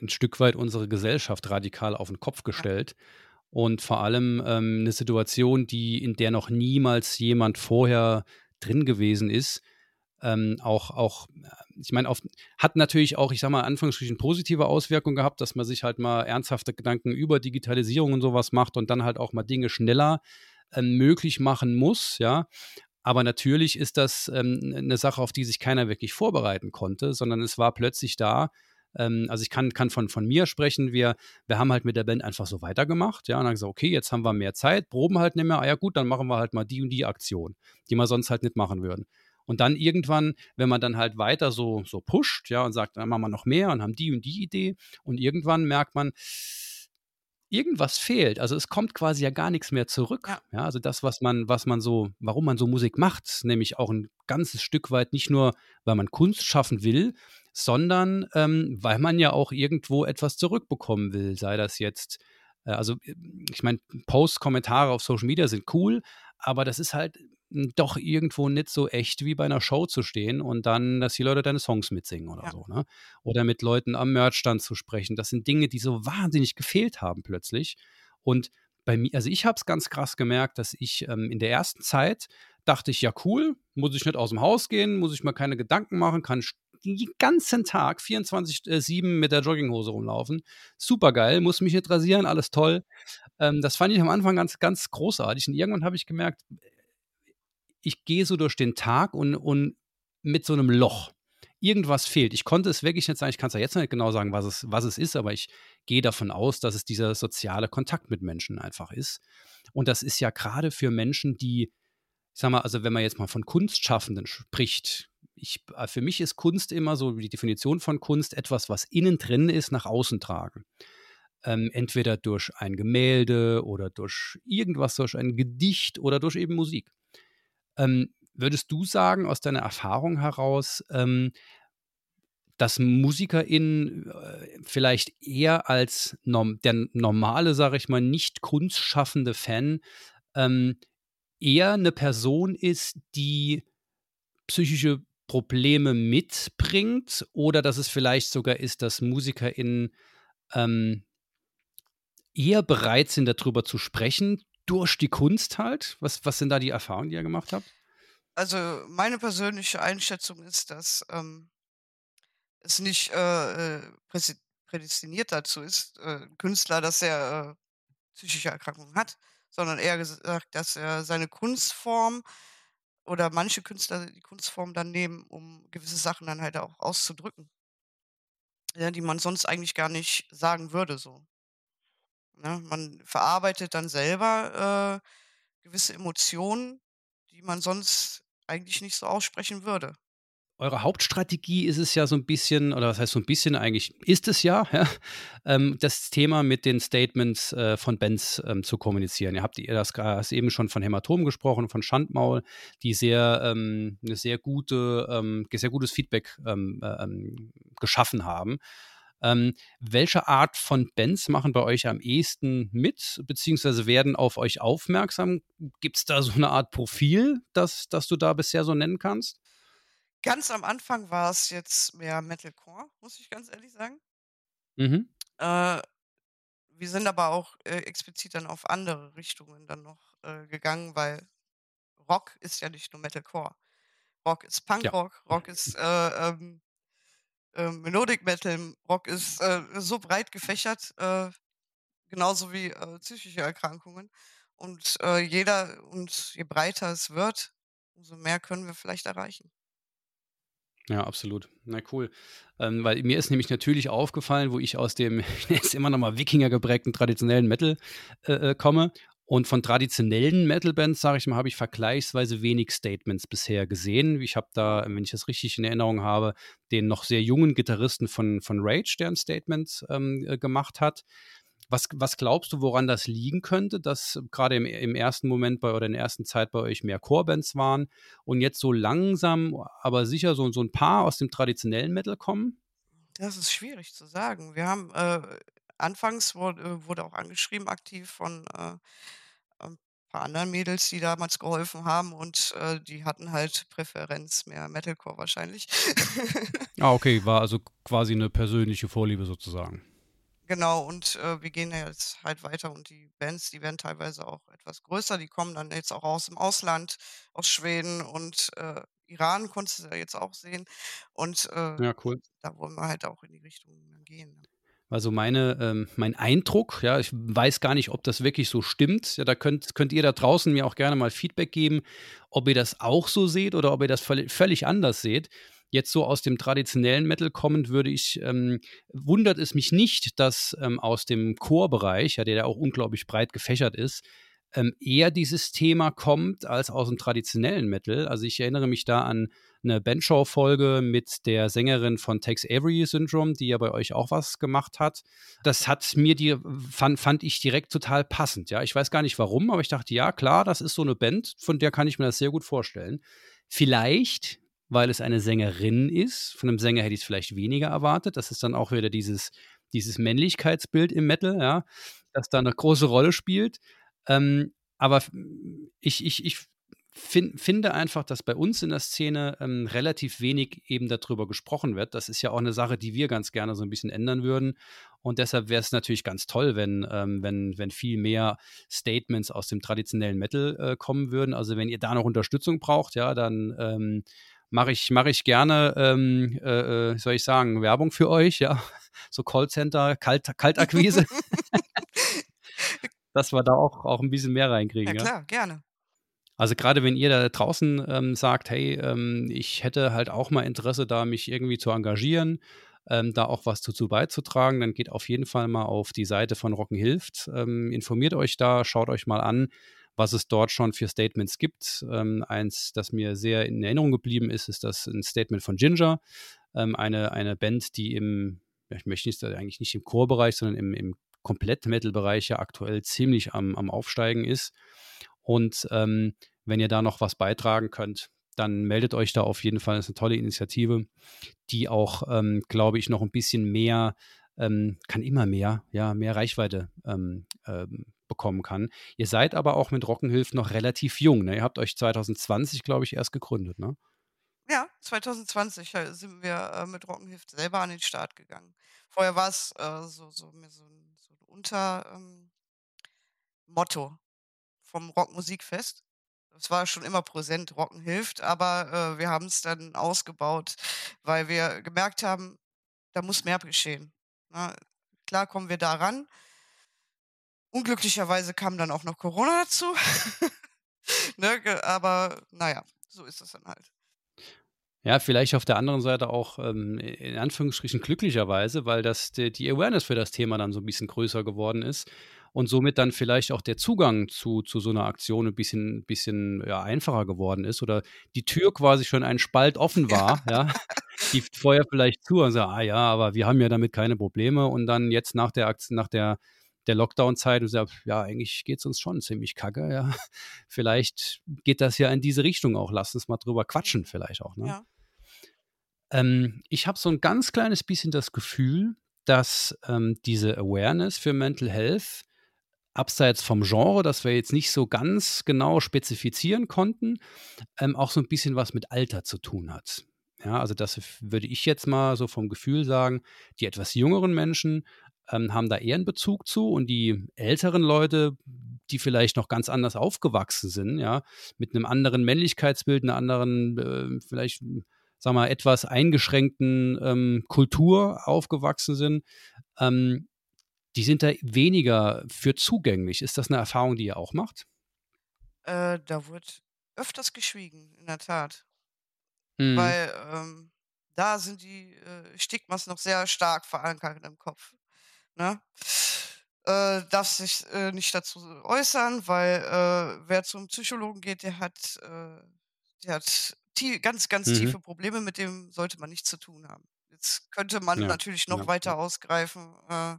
'n Stück weit unsere Gesellschaft radikal auf 'n Kopf Ja. Und vor allem, ähm, 'ne Situation, die in der noch niemals jemand vorher drin gewesen ist. Ähm, auch auch, äh, ich meine, hat natürlich auch, ich sage mal, Anführungsstrichen positive Auswirkungen gehabt, dass man sich halt mal ernsthafte Gedanken über Digitalisierung und so was macht und dann halt auch mal Dinge schneller, ähm, möglich machen muss, ja. Aber natürlich ist das, ähm, 'ne Sache, auf die sich keiner wirklich vorbereiten konnte, sondern es war plötzlich da. Ähm, also, ich kann kann von von mir sprechen. Wir wir haben halt mit der Band einfach so weitergemacht, ja, und haben gesagt: „Okay, jetzt haben wir mehr Zeit, proben halt nicht mehr. Ah ja gut, dann machen wir halt mal die und die Aktion, die wir sonst halt nicht machen würden.“ Und dann irgendwann, wenn man dann halt weiter so so pusht, ja, und sagt: „Dann machen wir noch mehr und haben die und die Idee.“ Und irgendwann merkt man irgendwas fehlt. Also, es kommt quasi ja gar nix mehr zurück. Ja. Ja, also das, was man was man so warum man so Musik macht, nämlich auch 'n ganzes Stück weit nicht nur, weil man Kunst schaffen will, sondern, ähm, weil man ja auch irgendwo etwas zurückbekommen will. Sei das jetzt äh, also, ich meine, Posts, Kommentare auf Social Media sind cool, aber das ist halt, hm, doch irgendwo nicht so echt wie bei 'ner Show zu stehen und dann, dass die Leute deine Songs mitsingen oder Ja. so, ne? Oder mit Leuten am Merchstand zu sprechen. Das sind Dinge, die so wahnsinnig gefehlt haben plötzlich. Und bei mi also, ich habe es ganz krass gemerkt, dass ich, ähm, in der ersten Zeit dachte ich: „Ja cool, muss ich nicht aus'm Haus gehen, muss ich mir keine Gedanken machen, kann den ganzen Tag 24, äh, 7 mit der Jogginghose rumlaufen. Supergeil, muss mich nicht rasieren, alles toll.“ Ähm, das fand ich am Anfang ganz, ganz großartig und irgendwann habe ich gemerkt, ich gehe so durch den Tag und und mit so 'nem Loch. Irgendwas fehlt. Ich konnte es wirklich nicht sagen. Ich kann's ja jetzt noch nicht genau sagen, was es was es ist, aber ich gehe davon aus, dass es dieser soziale Kontakt mit Menschen einfach ist. Und das ist ja grade für Menschen, die ich sage mal, also, wenn man jetzt mal von Kunstschaffenden spricht, ich äh, für mich ist Kunst immer so die Definition von Kunst etwas, was innen drin ist, nach außen tragen. Ähm, entweder durch ein Gemälde oder durch irgendwas, durch ein Gedicht oder durch eben Musik. Ähm, würdest du sagen, aus deiner Erfahrung heraus, ähm dass MusikerInnen, äh, vielleicht eher als norm der normale, sage ich mal, nicht kunstschaffende Fan, ähm, eher 'ne Person ist, die psychische Probleme mitbringt oder dass es vielleicht sogar ist, dass MusikerInnen, ähm eher bereit sind, da drüber zu sprechen, durch die Kunst halt? Was was sind da die Erfahrungen, die ihr gemacht habt? Also, meine persönliche Einschätzung ist, dass, ähm es nicht, äh, äh, prädestiniert dazu ist, äh, Künstler, dass er, äh, psychische Erkrankungen hat, sondern eher gesagt, dass er seine Kunstform oder manche Künstler die Kunstform dann nehmen, um gewisse Sachen dann halt auch auszudrücken. Ja, die man sonst eigentlich gar nicht sagen würde so. Ne? Man verarbeitet dann selber, äh, gewisse Emotionen, die man sonst eigentlich nicht so aussprechen würde. Eure Hauptstrategie ist es ja so 'n bisschen oder was heißt so 'n bisschen, eigentlich ist es ja, ja, ähm, das Thema mit den Statements, äh, von Bands, ähm, zu kommunizieren. Ihr habt ihr gra hast eben schon von Hämatom gesprochen, von Schandmaul, die sehr ähm, 'ne sehr gute ähm, sehr gutes Feedback, ähm, äh, ähm, geschaffen haben. Ähm, welche Art von Bands machen bei euch am ehesten mit, beziehungsweise werden auf euch aufmerksam? Gibt es da so eine Art Profil, das, das du da bisher so nennen kannst? Ganz am Anfang war es jetzt mehr Metalcore, muss ich ganz ehrlich sagen. Mhm. Äh, wir sind aber auch äh, explizit dann auf andere Richtungen dann noch äh, gegangen, weil Rock ist ja nicht nur Metalcore. Rock ist Ja. Punkrock, Rock ist äh, ähm, äh, Melodic Metal, Rock ist äh, so breit gefächert, äh, genauso wie psychische Erkrankungen. Und jeder, und je breiter es wird, umso mehr können wir vielleicht erreichen. Ja, absolut. Na cool. Ähm, weil mir ist nämlich natürlich aufgefallen, wo ich aus dem jetzt immer noch mal Wikinger geprägten traditionellen Metal äh, äh, komme. Und von traditionellen Metal-Bands, sage ich mal, habe ich vergleichsweise wenig Statements bisher gesehen. Ich habe da, wenn ich das richtig in Erinnerung habe, den noch sehr jungen Gitarristen von, von Rage, der ein Statement ähm, äh, gemacht hat. Was, was glaubst du, woran das liegen könnte, dass gerade im, im ersten Moment bei oder in der ersten Zeit bei euch mehr Chorebands waren und jetzt so langsam, aber sicher so, so ein paar aus dem traditionellen Metal kommen? Das ist schwierig zu sagen. Wir haben äh, anfangs wurde, wurde auch angeschrieben aktiv von äh, ein paar anderen Mädels, die damals geholfen haben und äh, die hatten halt Präferenz mehr Metalcore wahrscheinlich. Ah, okay, war also quasi eine persönliche Vorliebe sozusagen. Genau, und äh, wir gehen ja jetzt halt weiter und die Bands, die werden teilweise auch etwas größer. Die kommen dann jetzt auch aus dem Ausland, aus Schweden und äh, Iran, konntest du ja jetzt auch sehen. Und äh, Ja, cool. da wollen wir halt auch in die Richtung gehen. ne? Also meine, ähm, mein Eindruck, ja, ich weiß gar nicht, ob das wirklich so stimmt. Ja, da könnt, könnt ihr da draußen mir auch gerne mal Feedback geben, ob ihr das auch so seht oder ob ihr das völlig, völlig anders seht. Jetzt so aus dem traditionellen Metal kommend würde ich, ähm, wundert es mich nicht, dass ähm, aus dem Chorbereich, ja, der ja auch unglaublich breit gefächert ist, ähm, eher dieses Thema kommt als aus dem traditionellen Metal. Also ich erinnere mich da an eine Bandshow-Folge mit der Sängerin von Takes Avery Syndrome, die ja bei euch auch was gemacht hat. Das hat mir die, fand, fand ich direkt total passend. Ja, ich weiß gar nicht warum, aber ich dachte, ja, klar, das ist so eine Band, von der kann ich mir das sehr gut vorstellen. Vielleicht, weil es eine Sängerin ist, von einem Sänger hätte ich es vielleicht weniger erwartet. Das ist dann auch wieder dieses, dieses Männlichkeitsbild im Metal, ja, das da eine große Rolle spielt. Ähm, aber ich, ich, ich fin finde einfach, dass bei uns in der Szene ähm, relativ wenig eben darüber gesprochen wird. Das ist ja auch eine Sache, die wir ganz gerne so ein bisschen ändern würden. Und deshalb wäre es natürlich ganz toll, wenn, ähm, wenn, wenn viel mehr Statements aus dem traditionellen Metal äh, kommen würden. Also wenn ihr da noch Unterstützung braucht, ja, dann ähm, mache ich, mach ich gerne, ähm, äh, äh, soll ich sagen, Werbung für euch, ja. So Callcenter, Kalt, Kaltakquise. dass wir da auch, auch ein bisschen mehr Ja reinkriegen, ja. klar, gerne. Also gerade wenn ihr da draußen ähm, sagt, hey, ähm, ich hätte halt auch mal Interesse, da mich irgendwie zu engagieren, ähm, da auch was dazu beizutragen, dann geht auf jeden Fall mal auf die Seite von Rocken hilft. Ähm, informiert euch da, schaut euch mal an, was es dort schon für Statements gibt. Ähm, eins, das mir sehr in Erinnerung geblieben ist, ist das ein Statement von Ginger, ähm, eine, eine Band, die im, ja, ich möchte nicht, eigentlich nicht im Chorbereich, sondern im, im Komplett-Metal-Bereich ja aktuell ziemlich am, am Aufsteigen ist. Und ähm, wenn ihr da noch was beitragen könnt, dann meldet euch da auf jeden Fall. Das ist eine tolle Initiative, die auch, ähm, glaube ich, noch ein bisschen mehr, ähm, kann immer mehr, ja, mehr Reichweite ähm, ähm, bekommen kann. Ihr seid aber auch mit Rockenhilf noch relativ jung. Ne? Ihr habt euch 2020, glaube ich, erst gegründet. Ne? Ja, 2020 äh, sind wir äh, mit Rockenhilft selber an den Start gegangen. Vorher war es äh, so, so, so ein, so ein Unter, ähm, vom Rockmusikfest. Es war schon immer präsent, Rocken hilft, aber äh, wir haben es dann ausgebaut, weil wir gemerkt haben, da muss mehr geschehen. Ne? Klar kommen wir da ran. Unglücklicherweise kam dann auch noch Corona dazu. ne? Aber naja, so ist es dann halt. Ja, vielleicht auf der anderen Seite auch ähm, in Anführungsstrichen glücklicherweise, weil das die, die Awareness für das Thema dann so ein bisschen größer geworden ist und somit dann vielleicht auch der Zugang zu, zu so einer Aktion ein bisschen, bisschen ja, einfacher geworden ist oder die Tür quasi schon ein Spalt offen war, ja, die vorher vielleicht zu und sagt, ah ja, aber wir haben ja damit keine Probleme und dann jetzt nach der Aktion, nach der der Lockdown-Zeit und sagt, ja, eigentlich geht es uns schon ziemlich kacke, ja. Vielleicht geht das ja in diese Richtung auch. Lass uns mal drüber quatschen, vielleicht auch, ne? Ja. Ähm, ich habe so ein ganz kleines bisschen das Gefühl, dass ähm, diese Awareness für Mental Health abseits vom Genre, das wir jetzt nicht so ganz genau spezifizieren konnten, ähm, auch so ein bisschen was mit Alter zu tun hat. Ja, also das würde ich jetzt mal so vom Gefühl sagen, die etwas jüngeren Menschen ähm, haben da eher einen Bezug zu und die älteren Leute, die vielleicht noch ganz anders aufgewachsen sind, ja, mit einem anderen Männlichkeitsbild, einer anderen, äh, vielleicht, sagen wir mal, etwas eingeschränkten ähm, Kultur aufgewachsen sind, ähm, die sind da weniger für zugänglich. Ist das eine Erfahrung, die ihr auch macht? Äh, da wird öfters geschwiegen, in der Tat. Mhm. Weil ähm, da sind die äh, Stigmas noch sehr stark verankert im Kopf. Ne? Äh, darf sich äh, nicht dazu äußern, weil äh, wer zum Psychologen geht, der hat, äh, der hat tie ganz, ganz Mhm. tiefe Probleme, mit dem sollte man nichts zu tun haben. Jetzt könnte man Ja, natürlich noch ja, weiter ja. ausgreifen, äh,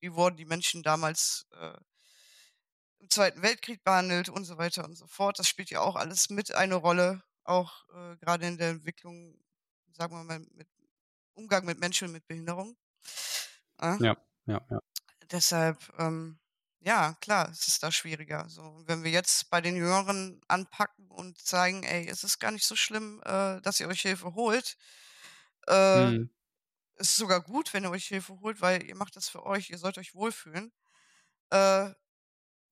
wie wurden die Menschen damals äh, im Zweiten Weltkrieg behandelt und so weiter und so fort. Das spielt ja auch alles mit eine Rolle, auch äh, gerade in der Entwicklung, sagen wir mal, mit Umgang mit Menschen mit Behinderung. Ja? Ja, ja. Deshalb, ähm, ja, klar, es ist da schwieriger. So, wenn wir jetzt bei den Jüngeren anpacken und zeigen, ey, es ist gar nicht so schlimm, äh, dass ihr euch Hilfe holt. Äh, es ist sogar gut, wenn ihr euch Hilfe holt, weil ihr macht das für euch, ihr sollt euch wohlfühlen. Äh,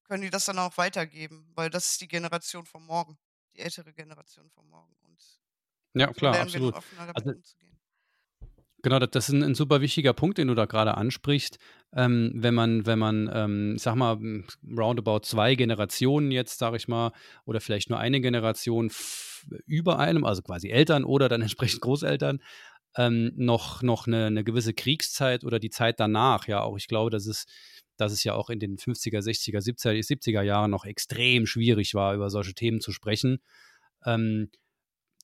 können die das dann auch weitergeben, weil das ist die Generation von morgen, die ältere Generation von morgen. Und Ja, so klar, absolut. Also umzugehen. Genau, das ist 'n 'n super wichtiger Punkt, den du da gerade ansprichst. Ähm, wenn man wenn man, ähm, ich sage mal, hm, roundabout 2 Generationen jetzt, sage ich mal, oder vielleicht nur eine Generation über einem, also quasi Eltern oder dann entsprechend Großeltern, ähm, noch noch eine 'ne gewisse Kriegszeit oder die Zeit danach, ja auch ich glaube, dass es dass es ja auch in den 50er, 60er, 70er 70er Jahren noch extrem schwierig war, über solche Themen zu sprechen. Ähm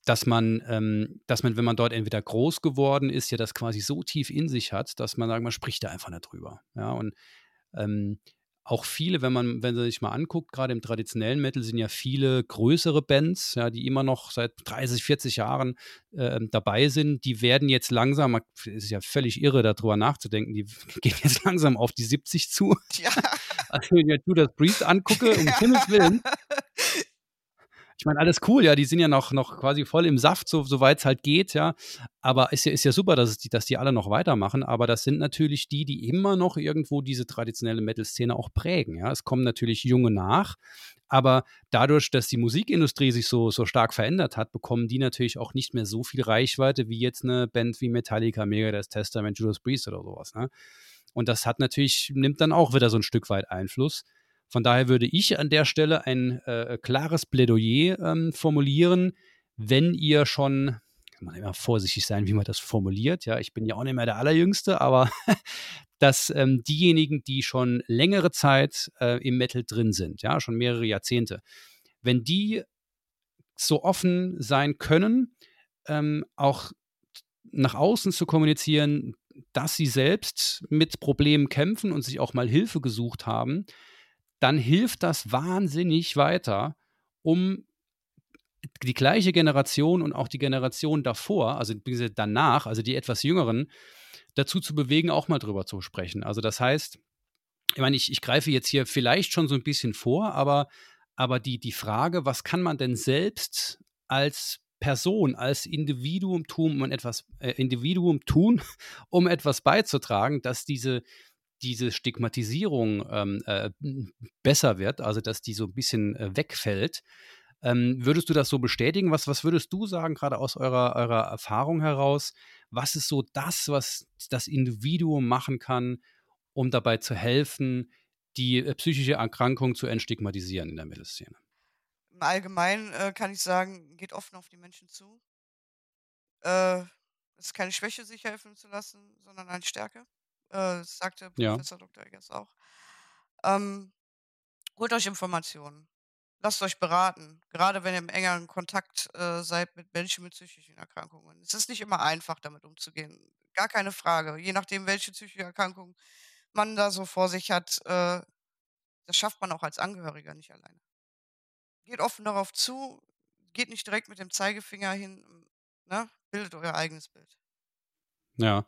dass man, ähm, dass man, wenn man dort entweder groß geworden ist, ja das quasi so tief in sich hat, dass man sagt, man spricht da einfach nicht drüber. Ja, und ähm, auch viele, wenn man, wenn man sich mal anguckt, gerade im traditionellen Metal sind ja viele größere Bands, ja, die immer noch seit 30, 40 Jahren äh, dabei sind, die werden jetzt langsam, es ist ja völlig irre, darüber nachzudenken, die gehen jetzt langsam auf die 70 zu. Ja. Also wenn ich mir Judas Priest angucke, um Himmels Willen, ich meine, alles cool, ja, die sind ja noch, noch quasi voll im Saft, so, soweit es halt geht, ja. Aber ist ja, ist ja super, dass, die, dass die alle noch weitermachen. Aber das sind natürlich die, die immer noch irgendwo diese traditionelle Metal-Szene auch prägen. Ja. Es kommen natürlich Junge nach, aber dadurch, dass die Musikindustrie sich so, so stark verändert hat, bekommen die natürlich auch nicht mehr so viel Reichweite wie jetzt eine Band wie Metallica, Megadeth, Testament, Judas Priest oder sowas. Ne? Und das hat natürlich, nimmt dann auch wieder so ein Stück weit Einfluss. Von daher würde ich an der Stelle ein äh, klares Plädoyer ähm, formulieren, wenn ihr schon, kann man immer vorsichtig sein, wie man das formuliert, ja, ich bin ja auch nicht mehr der Allerjüngste, aber dass ähm, diejenigen, die schon längere Zeit äh, im Metal drin sind, ja, schon mehrere Jahrzehnte, wenn die so offen sein können, ähm, auch nach außen zu kommunizieren, dass sie selbst mit Problemen kämpfen und sich auch mal Hilfe gesucht haben, dann hilft das wahnsinnig weiter, um die gleiche Generation und auch die Generation davor, also danach, also die etwas jüngeren, dazu zu bewegen, auch mal drüber zu sprechen. Also das heißt, ich meine, ich, ich greife jetzt hier vielleicht schon so ein bisschen vor, aber, aber die, die Frage, was kann man denn selbst als Person, als Individuum tun, um etwas, äh, Individuum tun, um etwas beizutragen, dass diese, diese Stigmatisierung ähm, äh, besser wird, also dass die so ein bisschen äh, wegfällt. Ähm, würdest du das so bestätigen? Was, was würdest du sagen, gerade aus eurer, eurer Erfahrung heraus? Was ist so das, was das Individuum machen kann, um dabei zu helfen, die äh, psychische Erkrankung zu entstigmatisieren in der Mittelszene? Im Allgemeinen äh, kann ich sagen, geht offen auf die Menschen zu. Äh, es ist keine Schwäche, sich helfen zu lassen, sondern eine Stärke. Äh, sagte Ja. Professor Dr. Eggers auch. Ähm, holt euch Informationen. Lasst euch beraten, gerade wenn ihr im engeren Kontakt äh, seid mit Menschen mit psychischen Erkrankungen. Es ist nicht immer einfach, damit umzugehen. Gar keine Frage. Je nachdem, welche psychische Erkrankung man da so vor sich hat, äh, das schafft man auch als Angehöriger nicht alleine. Geht offen darauf zu, geht nicht direkt mit dem Zeigefinger hin, ne? bildet euer eigenes Bild. Ja,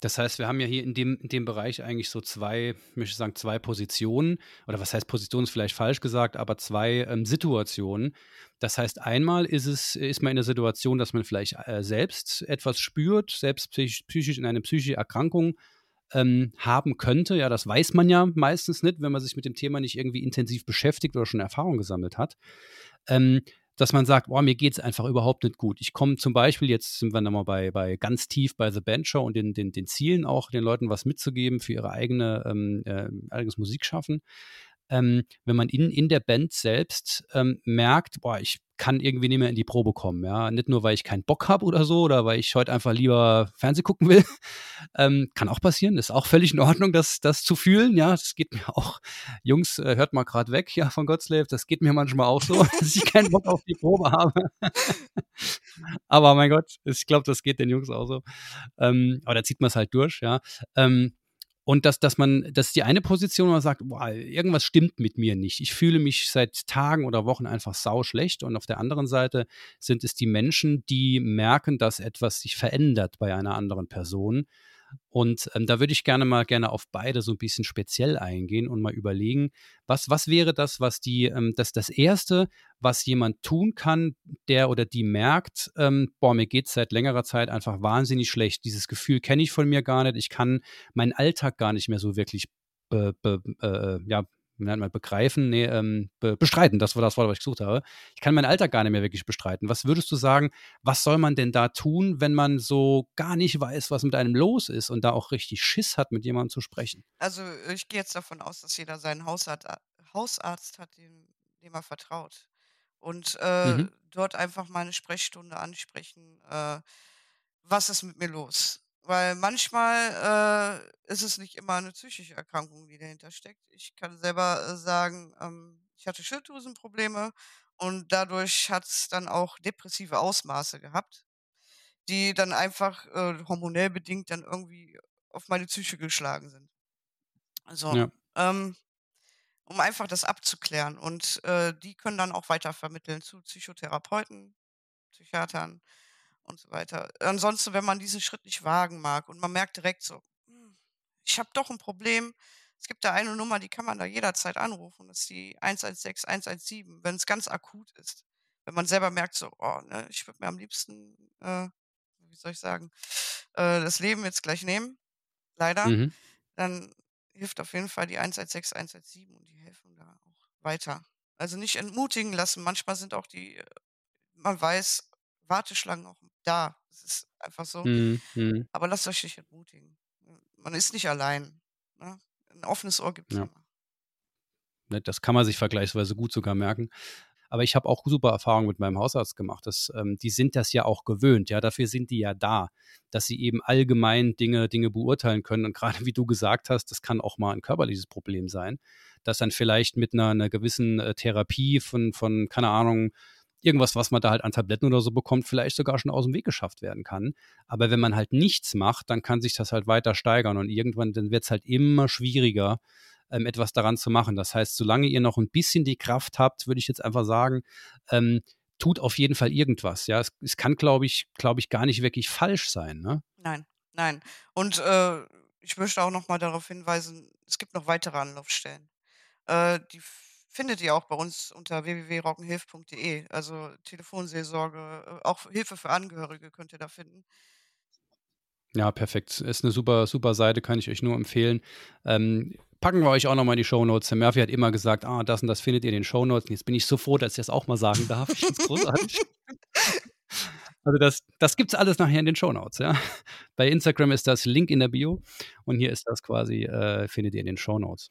das heißt, wir haben ja hier in dem, in dem Bereich eigentlich so zwei, ich möchte sagen, zwei Positionen, oder was heißt Position ist vielleicht falsch gesagt, aber zwei ähm, Situationen. Das heißt, einmal ist es, ist man in der Situation, dass man vielleicht äh, selbst etwas spürt, selbst psychisch, psychisch in eine psychische Erkrankung ähm, haben könnte. Ja, das weiß man ja meistens nicht, wenn man sich mit dem Thema nicht irgendwie intensiv beschäftigt oder schon Erfahrung gesammelt hat. Ähm, dass man sagt, boah, mir geht es einfach überhaupt nicht gut. Ich komme zum Beispiel, jetzt sind wir nochmal bei, bei ganz tief bei The Band Show und den, den, den Zielen auch, den Leuten was mitzugeben für ihre eigene ähm, äh, eigenes Musikschaffen. Ähm, wenn man in, in der Band selbst ähm, merkt, boah, ich kann irgendwie nicht mehr in die Probe kommen. Ja, nicht nur, weil ich keinen Bock habe oder so oder weil ich heute einfach lieber Fernseh gucken will. Ähm, kann auch passieren, ist auch völlig in Ordnung, das, das zu fühlen. Ja, das geht mir auch. Jungs, äh, hört mal gerade weg, ja, von Godslave. Das geht mir manchmal auch so, dass ich keinen Bock auf die Probe habe. aber mein Gott, ich glaube, das geht den Jungs auch so. Ähm, aber da zieht man es halt durch, ja. Ähm, und dass, dass man, das ist die eine Position, wo man sagt, boah, irgendwas stimmt mit mir nicht. Ich fühle mich seit Tagen oder Wochen einfach sau schlecht. Und auf der anderen Seite sind es die Menschen, die merken, dass etwas sich verändert bei einer anderen Person und ähm, da würde ich gerne mal gerne auf beide so ein bisschen speziell eingehen und mal überlegen, was, was wäre das, was die, ähm, das, das Erste, was jemand tun kann, der oder die merkt, ähm, boah, mir geht es seit längerer Zeit einfach wahnsinnig schlecht. Dieses Gefühl kenne ich von mir gar nicht. Ich kann meinen Alltag gar nicht mehr so wirklich be, äh, ja, mal begreifen, nee, ähm, be bestreiten, das war das Wort, was ich gesucht habe. Ich kann meinen Alltag gar nicht mehr wirklich bestreiten. Was würdest du sagen, was soll man denn da tun, wenn man so gar nicht weiß, was mit einem los ist und da auch richtig Schiss hat, mit jemandem zu sprechen? Also ich gehe jetzt davon aus, dass jeder seinen Hausarzt, Hausarzt hat, dem, dem er vertraut. Und äh, Mhm. dort einfach mal eine Sprechstunde ansprechen, äh, was ist mit mir los? Weil manchmal, äh, ist es nicht immer eine psychische Erkrankung, die dahinter steckt. Ich kann selber, äh, sagen, ähm, ich hatte Schilddrüsenprobleme und dadurch hat es dann auch depressive Ausmaße gehabt, die dann einfach, äh, hormonell bedingt dann irgendwie auf meine Psyche geschlagen sind. Also, Ja. ähm, um einfach das abzuklären und, äh, die können dann auch weitervermitteln zu Psychotherapeuten, Psychiatern und so weiter. Ansonsten, wenn man diesen Schritt nicht wagen mag und man merkt direkt so: „Hm, ich habe doch ein Problem.“ Es gibt da eine Nummer, die kann man da jederzeit anrufen. Das ist die 116 117, wenn es ganz akut ist. Wenn man selber merkt so: „Oh, ne, ich würde mir am liebsten, äh, wie soll ich sagen, äh, das Leben jetzt gleich nehmen, leider“, Mhm. dann hilft auf jeden Fall die 116 117 und die helfen da auch weiter. Also, nicht entmutigen lassen. Manchmal sind auch die, äh man weiß, Warteschlangen auch da. Es ist einfach so. Mhm. Mhm. Aber lasst euch nicht entmutigen. Hm, man ist nicht allein, ne? 'N offenes Ohr gibt's Ja. immer. Ne, das kann man sich vergleichsweise gut sogar merken. Aber ich habe auch super Erfahrungen mit meinem Hausarzt gemacht. Das, ähm, die sind das ja auch gewöhnt, ja, dafür sind die ja da, dass sie eben allgemein Dinge, Dinge beurteilen können. Und gerade wie du gesagt hast, das kann auch mal ein körperliches Problem sein, dass dann vielleicht mit einer, einer gewissen äh, Therapie von, von, keine Ahnung, irgendwas, was man da halt an Tabletten oder so bekommt, vielleicht sogar schon aus dem Weg geschafft werden kann. Aber wenn man halt nichts macht, dann kann sich das halt weiter steigern und irgendwann dann wird es halt immer schwieriger, ähm, etwas daran zu machen. Das heißt, solange ihr noch ein bisschen die Kraft habt, würde ich jetzt einfach sagen, ähm, tut auf jeden Fall irgendwas. Ja, es, es kann, glaube ich, glaube ich, gar nicht wirklich falsch sein. Ne? Nein, nein. Und, äh, ich möchte auch noch mal darauf hinweisen, es gibt noch weitere Anlaufstellen. Äh, die findet ihr auch bei uns unter www.rockenhilf.de. Also, Telefonseelsorge, äh, auch Hilfe für Angehörige könnt ihr da finden. Ja, perfekt. Ist eine super, super Seite, kann ich euch nur empfehlen. Ähm, packen wir euch auch nochmal in die Shownotes. Herr Murphy hat immer gesagt, ah, das und das findet ihr in den Shownotes. Und jetzt bin ich so froh, dass ich das auch mal sagen darf. Ich finde es großartig. Also das, das gibt es alles nachher in den Shownotes, ja. Bei Instagram ist das Link in der Bio und hier ist das quasi, äh, findet ihr in den Shownotes.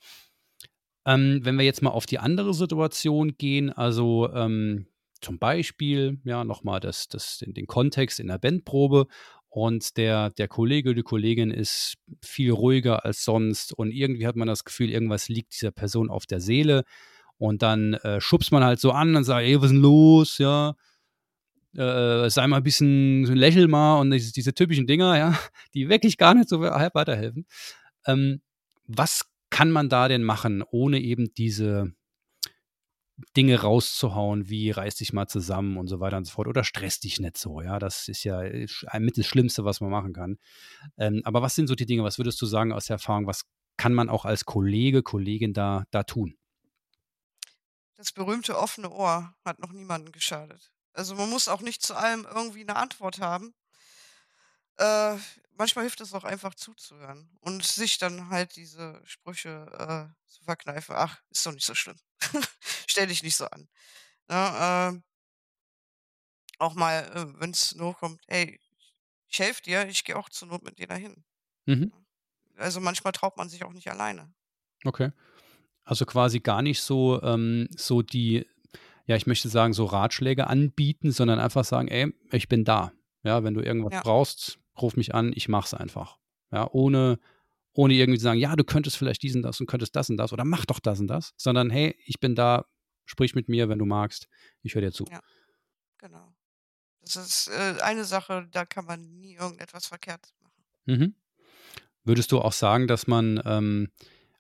Ähm, wenn wir jetzt mal auf die andere Situation gehen, also ähm, zum Beispiel, ja, nochmal das, das, den, den Kontext in der Bandprobe. Und der, der Kollege, die Kollegin ist viel ruhiger als sonst und irgendwie hat man das Gefühl, irgendwas liegt dieser Person auf der Seele. Und dann äh, schubst man halt so an und sagt, ey, was ist denn los, ja, äh, sei mal ein bisschen, lächel mal und diese, diese typischen Dinger, ja, die wirklich gar nicht so weiterhelfen. Ähm, was kann man da denn machen, ohne eben diese, Dinge rauszuhauen, wie reiß dich mal zusammen und so weiter und so fort oder stress dich nicht so, ja, das ist ja äh, mit das Schlimmste, was man machen kann. Ähm, aber was sind so die Dinge, was würdest du sagen aus der Erfahrung, was kann man auch als Kollege, Kollegin da, da tun? Das berühmte offene Ohr hat noch niemandem geschadet. Also man muss auch nicht zu allem irgendwie eine Antwort haben. Äh, manchmal hilft es auch einfach zuzuhören und sich dann halt diese Sprüche äh, zu verkneifen. Ach, ist doch nicht so schlimm. Stell dich nicht so an. Ne, äh, auch mal, äh, wenn es nur kommt, hey, ich helfe dir, ich gehe auch zur Not mit dir dahin. Mhm. Also manchmal traut man sich auch nicht alleine. Okay. Also quasi gar nicht so, ähm, so die, ja, ich möchte sagen, so Ratschläge anbieten, sondern einfach sagen, ey, ich bin da. Ja, wenn du irgendwas Ja. brauchst, ruf mich an, ich mach's einfach. Ja, ohne, ohne irgendwie zu sagen, ja, du könntest vielleicht diesen das und könntest das und das oder mach doch das und das, sondern hey, ich bin da, sprich mit mir, wenn du magst, ich höre dir zu. Ja. Genau. Das ist äh, eine Sache, da kann man nie irgendetwas verkehrt machen. Mhm. Würdest du auch sagen, dass man, ähm,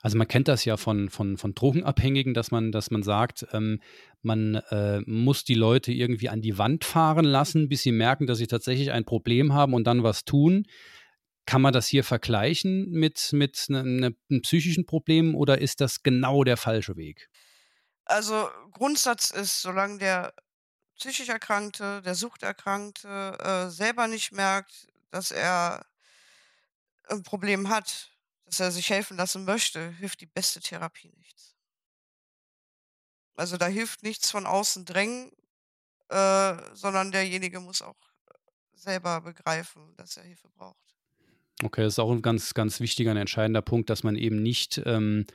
also man kennt das ja von, von, von Drogenabhängigen, dass man, dass man sagt, ähm, man äh, muss die Leute irgendwie an die Wand fahren lassen, bis sie merken, dass sie tatsächlich ein Problem haben und dann was tun. Kann man das hier vergleichen mit, mit ne, ne, einem psychischen Problem oder ist das genau der falsche Weg? Also Grundsatz ist, solange der psychisch Erkrankte, der Suchterkrankte äh, selber nicht merkt, dass er ein Problem hat, dass er sich helfen lassen möchte, hilft die beste Therapie nichts. Also da hilft nichts von außen drängen, äh, sondern derjenige muss auch selber begreifen, dass er Hilfe braucht. Okay, das ist auch ein ganz, ganz wichtiger und entscheidender Punkt, dass man eben nicht ähm,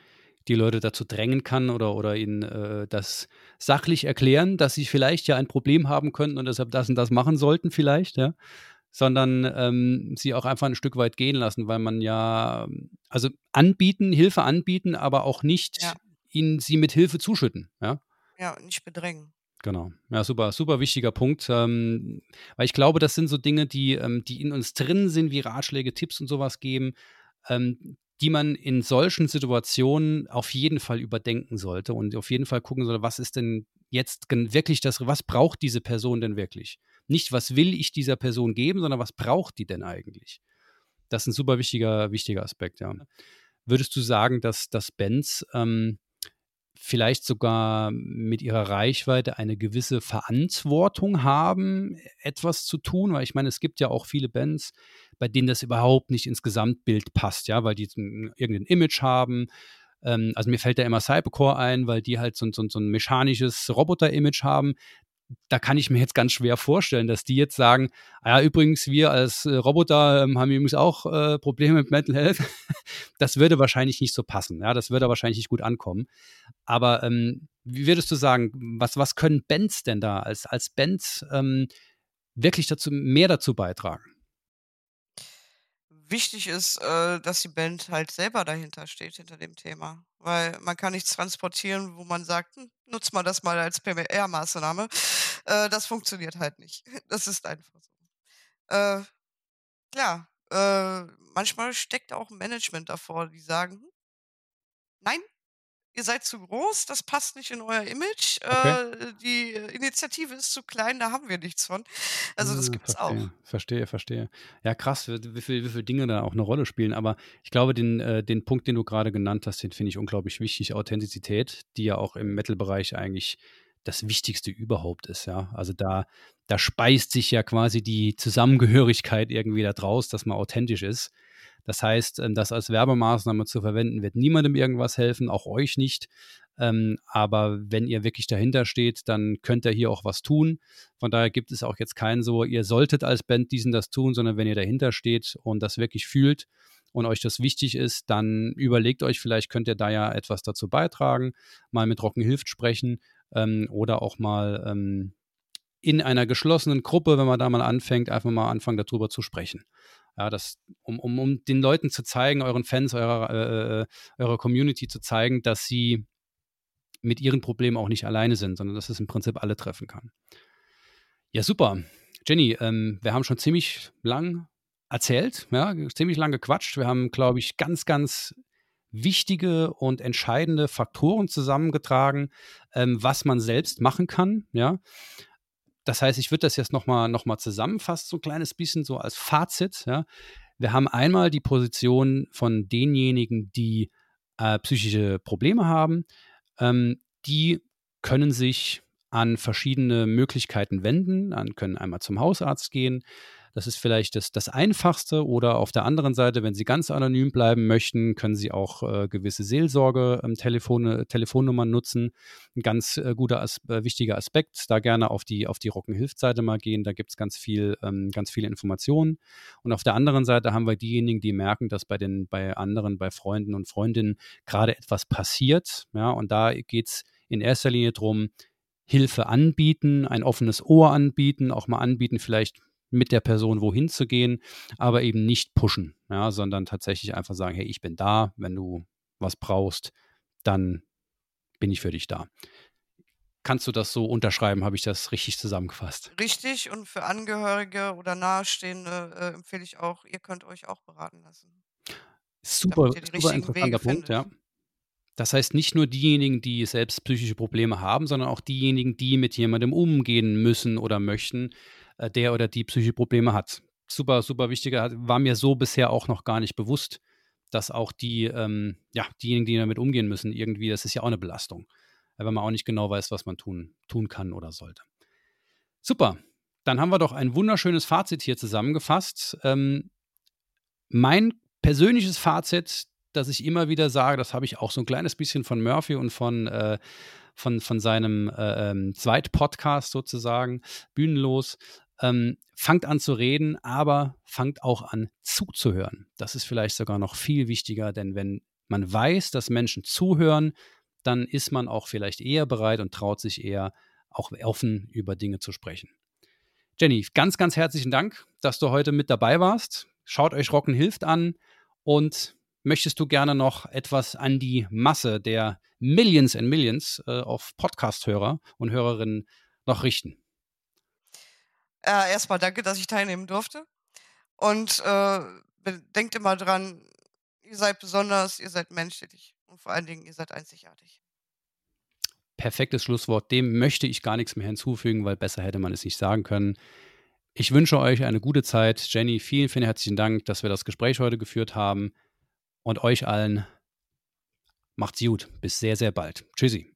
die Leute dazu drängen kann oder, oder ihnen äh, das sachlich erklären, dass sie vielleicht ja ein Problem haben könnten und deshalb das und das machen sollten, vielleicht, ja. Sondern ähm, sie auch einfach ein Stück weit gehen lassen, weil man ja, also anbieten, Hilfe anbieten, aber auch nicht Ja. ihnen sie mit Hilfe zuschütten, ja. Ja, und nicht bedrängen. Genau. Ja, super, super wichtiger Punkt. Ähm, weil ich glaube, das sind so Dinge, die, ähm, die in uns drin sind, wie Ratschläge, Tipps und sowas geben, ähm, die man in solchen Situationen auf jeden Fall überdenken sollte und auf jeden Fall gucken sollte, was ist denn jetzt wirklich das, was braucht diese Person denn wirklich? Nicht, was will ich dieser Person geben, sondern was braucht die denn eigentlich? Das ist ein super wichtiger, wichtiger Aspekt, ja. Würdest du sagen, dass, dass Bands ähm, vielleicht sogar mit ihrer Reichweite eine gewisse Verantwortung haben, etwas zu tun, weil ich meine, es gibt ja auch viele Bands, bei denen das überhaupt nicht ins Gesamtbild passt, ja, weil die ein, irgendein Image haben. Ähm, also mir fällt da immer Cybercore ein, weil die halt so, so, so ein mechanisches Roboter-Image haben. Da kann ich mir jetzt ganz schwer vorstellen, dass die jetzt sagen, ah ja, übrigens, wir als äh, Roboter ähm, haben übrigens auch äh, Probleme mit Mental Health. das würde wahrscheinlich nicht so passen, ja, das würde wahrscheinlich nicht gut ankommen. Aber ähm, wie würdest du sagen, was, was können Bands denn da als, als Bands ähm, wirklich dazu, mehr dazu beitragen? Wichtig ist, äh, dass die Band halt selber dahinter steht, hinter dem Thema. Weil man kann nichts transportieren, wo man sagt, hm, nutz mal das mal als PR-Maßnahme. Äh, das funktioniert halt nicht. Das ist einfach so. Äh, klar, äh, manchmal steckt auch ein Management davor, die sagen, hm, nein, ihr seid zu groß, das passt nicht in euer Image, Okay. äh, die Initiative ist zu klein, da haben wir nichts von. Also das Ah, gibt's auch. verstehe, verstehe. Ja, krass, wie, wie viel, wie viele Dinge da auch eine Rolle spielen. Aber ich glaube, den, äh, den Punkt, den du gerade genannt hast, den finde ich unglaublich wichtig. Authentizität, die ja auch im Metal-Bereich eigentlich das Wichtigste überhaupt ist, ja. Also da, da speist sich ja quasi die Zusammengehörigkeit irgendwie da draus, dass man authentisch ist. Das heißt, ähm, das als Werbemaßnahme zu verwenden, wird niemandem irgendwas helfen, auch euch nicht. Ähm, aber wenn ihr wirklich dahinter steht, dann könnt ihr hier auch was tun. Von daher gibt es auch jetzt keinen so, ihr solltet als Band diesen das tun, sondern wenn ihr dahinter steht und das wirklich fühlt und euch das wichtig ist, dann überlegt euch, vielleicht könnt ihr da ja etwas dazu beitragen, mal mit Rocken hilft sprechen ähm, oder auch mal ähm, in einer geschlossenen Gruppe, wenn man da mal anfängt, einfach mal anfangen, darüber zu sprechen. Ja, das, um, um, um den Leuten zu zeigen, euren Fans, eurer, äh, eurer Community zu zeigen, dass sie mit ihren Problemen auch nicht alleine sind, sondern dass es im Prinzip alle treffen kann. Ja, super. Jenny, ähm, wir haben schon ziemlich lang erzählt, ja, ziemlich lang gequatscht. Wir haben, glaube ich, ganz, ganz wichtige und entscheidende Faktoren zusammengetragen, ähm, was man selbst machen kann. Ja. Das heißt, ich würde das jetzt nochmal noch mal zusammenfassen, so ein kleines bisschen so als Fazit. Ja. Wir haben einmal die Position von denjenigen, die äh, psychische Probleme haben. Ähm, die können sich an verschiedene Möglichkeiten wenden, an, können einmal zum Hausarzt gehen, das ist vielleicht das, das Einfachste. Oder auf der anderen Seite, wenn Sie ganz anonym bleiben möchten, können Sie auch äh, gewisse Seelsorge-Telefone, ähm, Telefonnummern nutzen. Ein ganz äh, guter, as äh, wichtiger Aspekt. Da gerne auf die, auf die Rockenhilft-Seite mal gehen. Da gibt es ganz viel, ähm, ganz viele Informationen. Und auf der anderen Seite haben wir diejenigen, die merken, dass bei den, bei anderen, bei Freunden und Freundinnen gerade etwas passiert. Ja, und da geht es in erster Linie darum, Hilfe anbieten, ein offenes Ohr anbieten, auch mal anbieten, vielleicht mit der Person wohin zu gehen, aber eben nicht pushen, ja, sondern tatsächlich einfach sagen, hey, ich bin da, wenn du was brauchst, dann bin ich für dich da. Kannst du das so unterschreiben? Habe ich das richtig zusammengefasst? Richtig und für Angehörige oder Nahestehende äh, empfehle ich auch, ihr könnt euch auch beraten lassen. Super, super interessanter Punkt, ja. Das heißt nicht nur diejenigen, die selbst psychische Probleme haben, sondern auch diejenigen, die mit jemandem umgehen müssen oder möchten, äh, der oder die psychische Probleme hat. Super, super wichtiger, war mir so bisher auch noch gar nicht bewusst, dass auch die, ähm, ja, diejenigen, die damit umgehen müssen, irgendwie, das ist ja auch eine Belastung, wenn man auch nicht genau weiß, was man tun, tun kann oder sollte. Super, dann haben wir doch ein wunderschönes Fazit hier zusammengefasst. Ähm, mein persönliches Fazit, das ich immer wieder sage, das habe ich auch so ein kleines bisschen von Murphy und von, äh, von, von seinem äh, ähm, Zweitpodcast sozusagen, Bühnenlos. Ähm, fangt an zu reden, aber fangt auch an zuzuhören. Das ist vielleicht sogar noch viel wichtiger, denn wenn man weiß, dass Menschen zuhören, dann ist man auch vielleicht eher bereit und traut sich eher auch offen über Dinge zu sprechen. Jenny, ganz, ganz herzlichen Dank, dass du heute mit dabei warst. Schaut euch Rocken hilft an und möchtest du gerne noch etwas an die Masse der Millions and Millions äh, auf Podcast-Hörer und Hörerinnen noch richten? Äh, erstmal danke, dass ich teilnehmen durfte. Und äh, denkt immer dran, ihr seid besonders, ihr seid menschlich und vor allen Dingen, ihr seid einzigartig. Perfektes Schlusswort. Dem möchte ich gar nichts mehr hinzufügen, weil besser hätte man es nicht sagen können. Ich wünsche euch eine gute Zeit. Jenny, vielen, vielen herzlichen Dank, dass wir das Gespräch heute geführt haben. Und euch allen macht's gut. Bis sehr, sehr bald. Tschüssi.